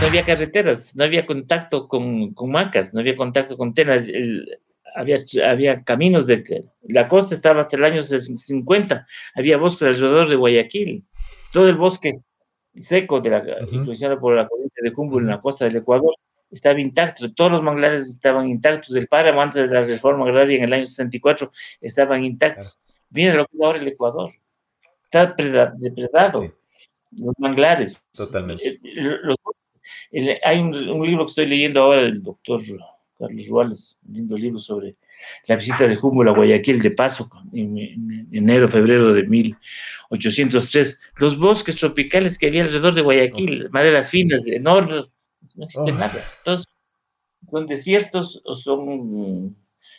no había carreteras, no había contacto con, con macas, no había contacto con tenas. había, había caminos de la costa estaba hasta el año 50, había bosques alrededor de Guayaquil, todo el bosque seco de la, influenciado por la corriente de Humboldt en la costa del Ecuador estaba intacto, todos los manglares estaban intactos, el páramo antes de la reforma agraria en el año 64 estaban intactos. Mira lo que es ahora el Ecuador, está depredado, los manglares. Totalmente. Hay un, libro que estoy leyendo ahora del doctor Carlos Ruales, un lindo libro sobre la visita de Humboldt a Guayaquil de paso en, enero, febrero de 1803. Los bosques tropicales que había alrededor de Guayaquil, maderas finas, enormes, no existe nada. Entonces, son desiertos o son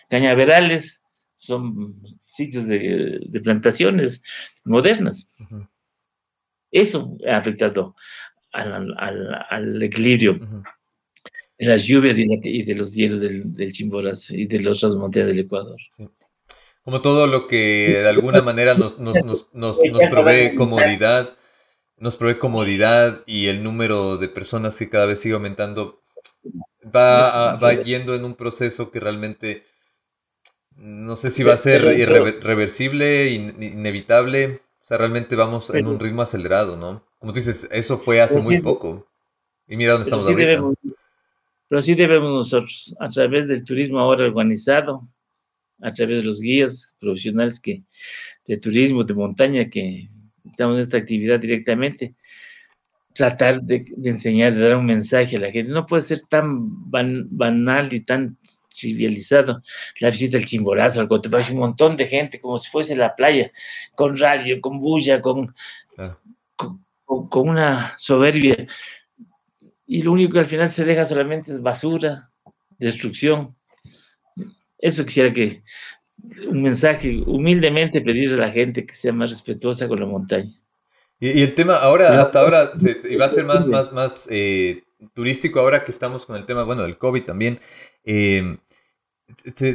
cañaverales, son sitios de, plantaciones modernas. Eso ha afectado al, equilibrio. De las lluvias y, de los hielos del, del, Chimborazo y de los otras montañas del Ecuador. Como todo lo que de alguna manera nos, nos, nos, nos provee comodidad, nos provee comodidad y el número de personas que cada vez sigue aumentando va, va yendo en un proceso que realmente no sé si va a ser irreversible, inevitable. O sea, realmente vamos en un ritmo acelerado, ¿no? Como tú dices, eso fue hace muy poco. Y mira dónde estamos ahorita. pero sí debemos nosotros, a través del turismo ahora organizado, a través de los guías profesionales que, de turismo, de montaña, que estamos en esta actividad directamente, tratar de, enseñar, de dar un mensaje a la gente. No puede ser tan banal y tan trivializado la visita al Chimborazo, al Cotopaxi, un montón de gente, como si fuese la playa, con radio, con bulla, con, con, una soberbia. Y lo único que al final se deja solamente es basura, destrucción. Eso quisiera que un mensaje, humildemente pedirle a la gente que sea más respetuosa con la montaña. Y, el tema ahora, hasta ahora, se, va a ser más, más, más eh, turístico ahora que estamos con el tema, bueno, del COVID también. Eh,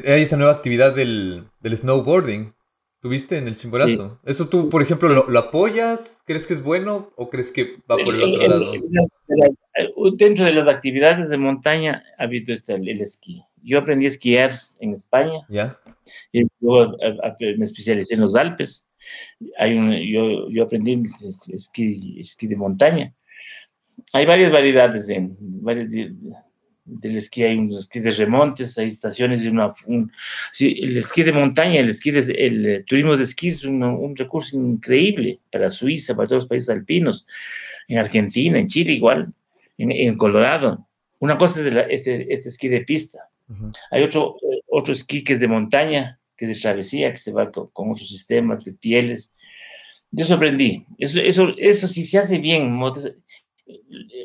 hay esta nueva actividad del, del snowboarding. ¿Tuviste en el Chimborazo? ¿Eso tú, por ejemplo, lo, apoyas? ¿Crees que es bueno o crees que va por el otro lado? Dentro de las actividades de montaña ha habido este, el, esquí. Yo aprendí a esquiar en España. ¿Ya? Y luego me especialicé en los Alpes. Hay un, yo, yo aprendí esquí, esquí de montaña. Hay varias variedades, en, varias del esquí hay un esquí de remontes, hay estaciones de una... sí, el esquí de montaña, el esquí de, el turismo de esquí es un, recurso increíble para Suiza, para todos los países alpinos, en Argentina, en Chile igual, en, Colorado. Una cosa es este, este esquí de pista. Hay otro, otro esquí que es de montaña, que es de travesía, que se va con, otros sistemas de pieles. Yo sorprendí. Eso, eso, eso si se hace bien,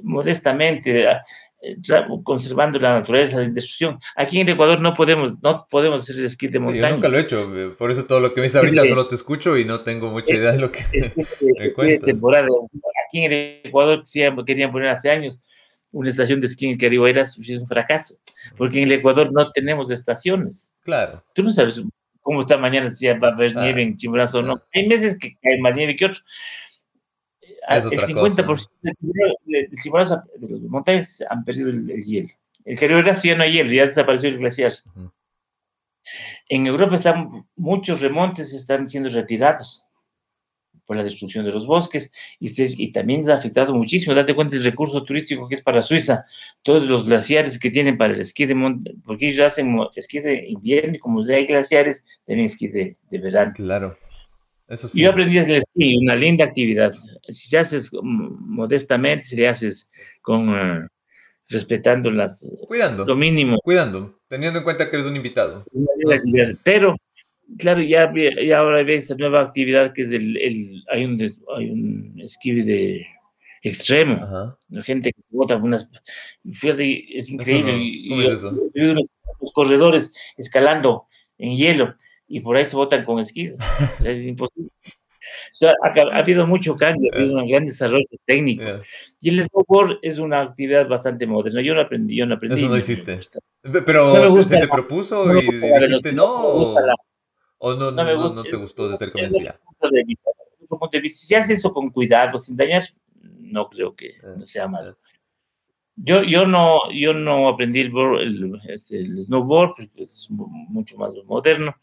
modestamente, conservando la naturaleza de destrucción. Aquí en Ecuador no podemos, no podemos hacer el esquí de montaña. yo nunca lo he hecho, eh, por eso todo lo que me dices ahorita solo te escucho y no tengo mucha idea de lo que me cuentas. Aquí en Ecuador querían poner hace años una estación de esquí en Caribe era es un fracaso, porque en el Ecuador no tenemos estaciones. Claro. Tú no sabes cómo está mañana, si va a haber nieve en Chimborazo o no. Hay meses que hay más nieve que otros el 50% de, de, los montañas han perdido el, hielo. El Caribe ya no hay hielo, ya desapareció el glaciar. En Europa están muchos remontes están siendo retirados por la destrucción de los bosques y, y también se ha afectado muchísimo. Date cuenta del recurso turístico que es para Suiza, todos los glaciares que tienen para el esquí de montaña, porque ellos hacen esquí de invierno y como ya hay glaciares, también esquí de, de verano. Claro. Yo aprendí a hacer esquí, una linda actividad. Si se haces modestamente, si le haces con uh, respetando las cuidando lo mínimo, cuidando, teniendo en cuenta que eres un invitado. Pero claro, ya, ya ahora ves esta nueva actividad que es el, el hay un hay un esquí de extremo, la gente que se bota unas fíjate, es increíble. ¿Cómo es eso? los corredores escalando en hielo y por ahí se votan con esquís. es imposible. O sea, ha, habido mucho cambio, ha habido un gran desarrollo técnico. Y el snowboard es una actividad bastante moderna. Yo no aprendí, yo no aprendí. Eso no hiciste. Pero se te propuso y dijiste no. o, no, no, te gustó desde el comienzo ya. Si haces eso con cuidado, sin dañar, no creo que sea malo. Yo, yo, no, yo no aprendí el, este, el, snowboard porque es mucho más moderno.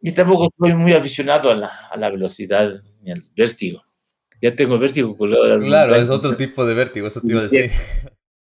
Y tampoco estoy muy aficionado a la, a la velocidad ni al vértigo. Ya tengo vértigo Claro, es otro tipo de vértigo, eso te iba a decir.